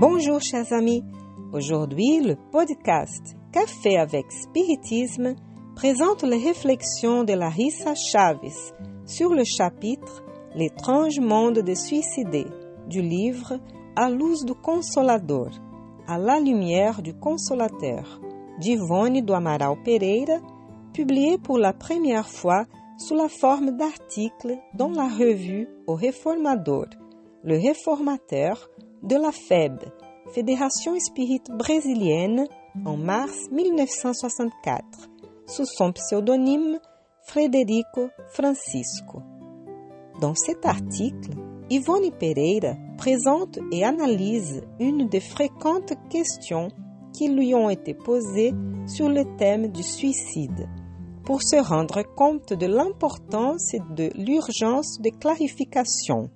Bonjour chers amis, aujourd'hui le podcast Café avec Spiritisme présente les réflexions de Larissa Chaves sur le chapitre L'étrange monde des suicidés du livre À luz do Consolador, à la lumière du Consolateur d'Yvonne do Amaral Pereira, publié pour la première fois sous la forme d'articles dans la revue Au Réformador, le réformateur de la FEB, Fédération Espírite Brésilienne, en mars 1964, sous son pseudonyme Frederico Francisco. Dans cet article, Yvonne Pereira présente et analyse une des fréquentes questions qui lui ont été posées sur le thème du suicide, pour se rendre compte de l'importance et de l'urgence des clarifications.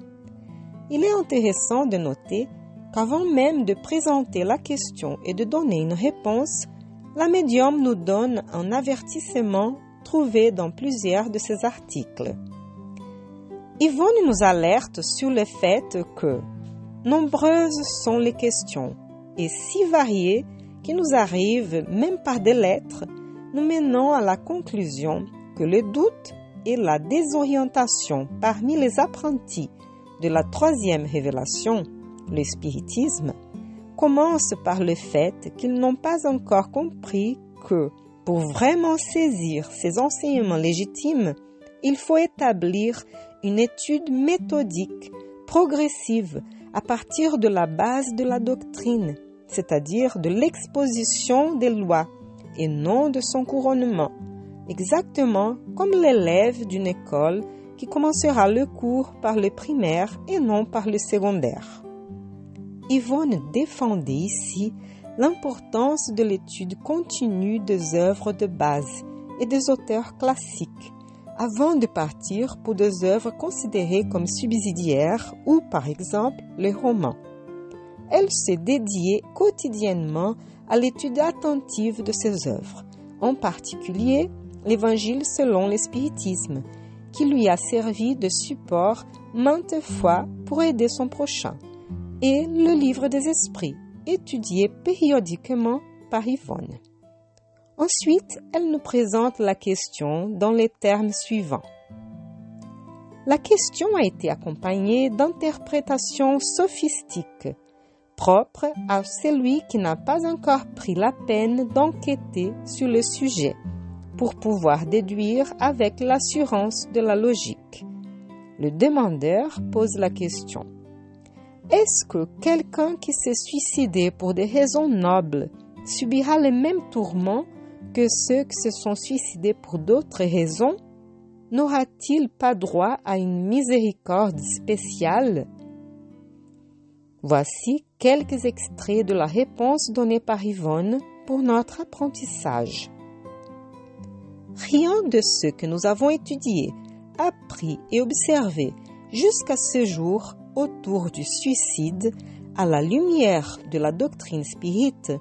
Il est intéressant de noter qu'avant même de présenter la question et de donner une réponse, la médium nous donne un avertissement trouvé dans plusieurs de ses articles. Yvonne nous alerte sur le fait que nombreuses sont les questions et si variées qui nous arrivent même par des lettres, nous menant à la conclusion que le doute et la désorientation parmi les apprentis de la troisième révélation, le spiritisme, commencent par le fait qu'ils n'ont pas encore compris que, pour vraiment saisir ces enseignements légitimes, il faut établir une étude méthodique, progressive, à partir de la base de la doctrine, c'est-à-dire de l'exposition des lois et non de son couronnement, exactement comme l'élève d'une école qui commencera le cours par le primaire et non par le secondaire. Yvonne défendait ici l'importance de l'étude continue des œuvres de base et des auteurs classiques avant de partir pour des œuvres considérées comme subsidiaires ou, par exemple, les romans. Elle se dédiait quotidiennement à l'étude attentive de ces œuvres, en particulier l'Évangile selon l'Espiritisme, qui lui a servi de support maintes fois pour aider son prochain, et le livre des esprits, étudié périodiquement par Yvonne. Ensuite, elle nous présente la question dans les termes suivants. La question a été accompagnée d'interprétations sophistiques, propres à celui qui n'a pas encore pris la peine d'enquêter sur le sujet, pour pouvoir déduire avec l'assurance de la logique. Le demandeur pose la question. Est-ce que quelqu'un qui s'est suicidé pour des raisons nobles subira les mêmes tourments que ceux qui se sont suicidés pour d'autres raisons? N'aura-t-il pas droit à une miséricorde spéciale? Voici quelques extraits de la réponse donnée par Yvonne pour notre apprentissage. Rien de ce que nous avons étudié, appris et observé jusqu'à ce jour autour du suicide à la lumière de la doctrine spirite,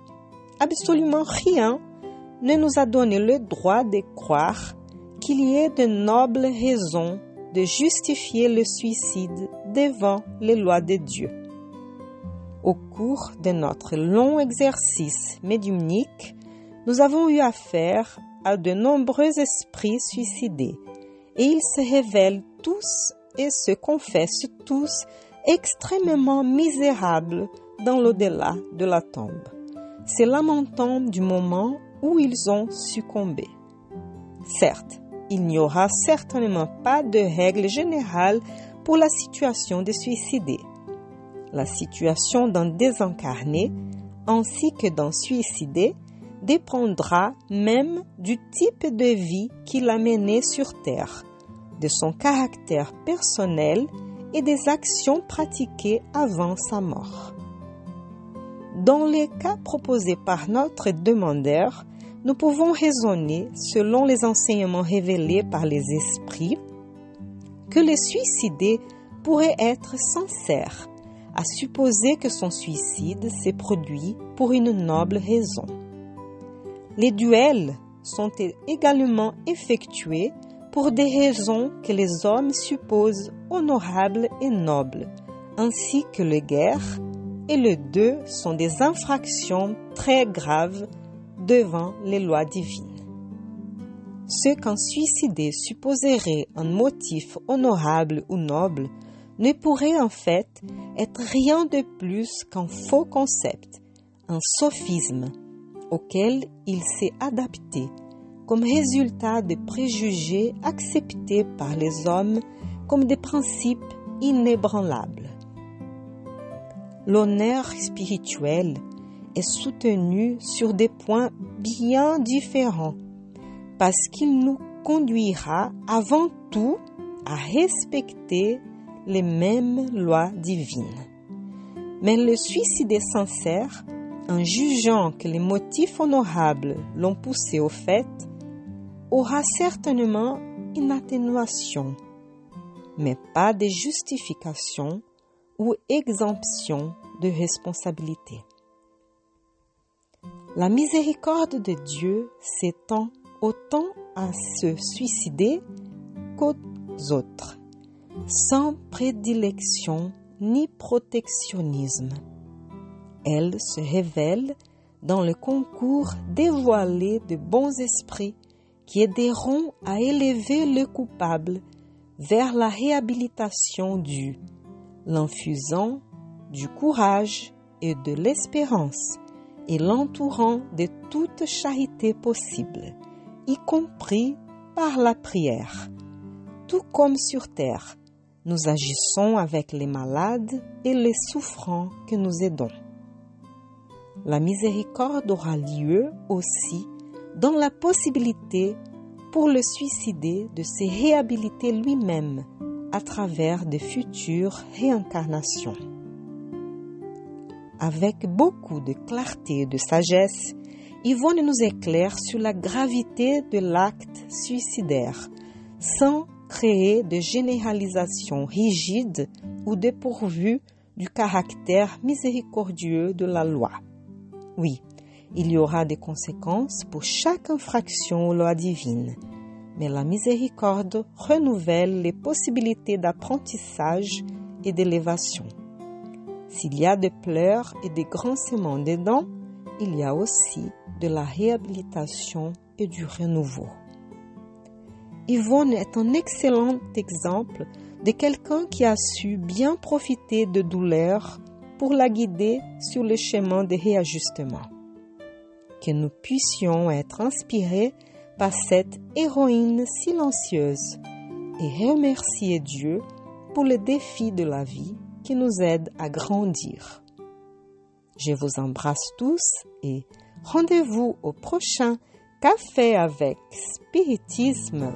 absolument rien ne nous a donné le droit de croire qu'il y ait de nobles raisons de justifier le suicide devant les lois de Dieu. Au cours de notre long exercice médiumnique, nous avons eu affaire à de nombreux esprits suicidés et ils se révèlent tous et se confessent tous extrêmement misérables dans l'au-delà de la tombe. C'est lamentant du moment où ils ont succombé. Certes, il n'y aura certainement pas de règle générale pour la situation des suicidés. La situation d'un désincarné ainsi que d'un suicidé dépendra même du type de vie qu'il a mené sur Terre, de son caractère personnel et des actions pratiquées avant sa mort. Dans les cas proposés par notre demandeur, nous pouvons raisonner, selon les enseignements révélés par les esprits, que le suicidé pourrait être sincère, à supposer que son suicide s'est produit pour une noble raison. Les duels sont également effectués pour des raisons que les hommes supposent honorables et nobles, ainsi que les guerres, et le deux sont des infractions très graves devant les lois divines. Ce qu'un suicidé supposerait un motif honorable ou noble ne pourrait en fait être rien de plus qu'un faux concept, un sophisme auquel il s'est adapté comme résultat de préjugés acceptés par les hommes comme des principes inébranlables. L'honneur spirituel est soutenu sur des points bien différents parce qu'il nous conduira avant tout à respecter les mêmes lois divines. Mais le suicide sincère, en jugeant que les motifs honorables l'ont poussé au fait, aura certainement une atténuation, mais pas de justification ou exemption de responsabilité. La miséricorde de Dieu s'étend autant à se suicider qu'aux autres, sans prédilection ni protectionnisme. Elle se révèle dans le concours dévoilé de bons esprits qui aideront à élever le coupable vers la réhabilitation du, l'infusant du courage et de l'espérance et l'entourant de toute charité possible y compris par la prière. Tout comme sur terre, nous agissons avec les malades et les souffrants que nous aidons. La miséricorde aura lieu aussi dans la possibilité pour le suicidé de se réhabiliter lui-même à travers de futures réincarnations. Avec beaucoup de clarté et de sagesse, Yvonne nous éclaire sur la gravité de l'acte suicidaire, sans créer de généralisation rigide ou dépourvue du caractère miséricordieux de la loi. Oui, il y aura des conséquences pour chaque infraction aux lois divines, mais la miséricorde renouvelle les possibilités d'apprentissage et d'élévation. S'il y a des pleurs et des grincements des dents, il y a aussi de la réhabilitation et du renouveau. Yvonne est un excellent exemple de quelqu'un qui a su bien profiter de douleurs pour la guider sur le chemin de réajustement. Que nous puissions être inspirés par cette héroïne silencieuse et remercier Dieu pour les défis de la vie qui nous aident à grandir. Je vous embrasse tous et rendez-vous au prochain Café avec Spiritisme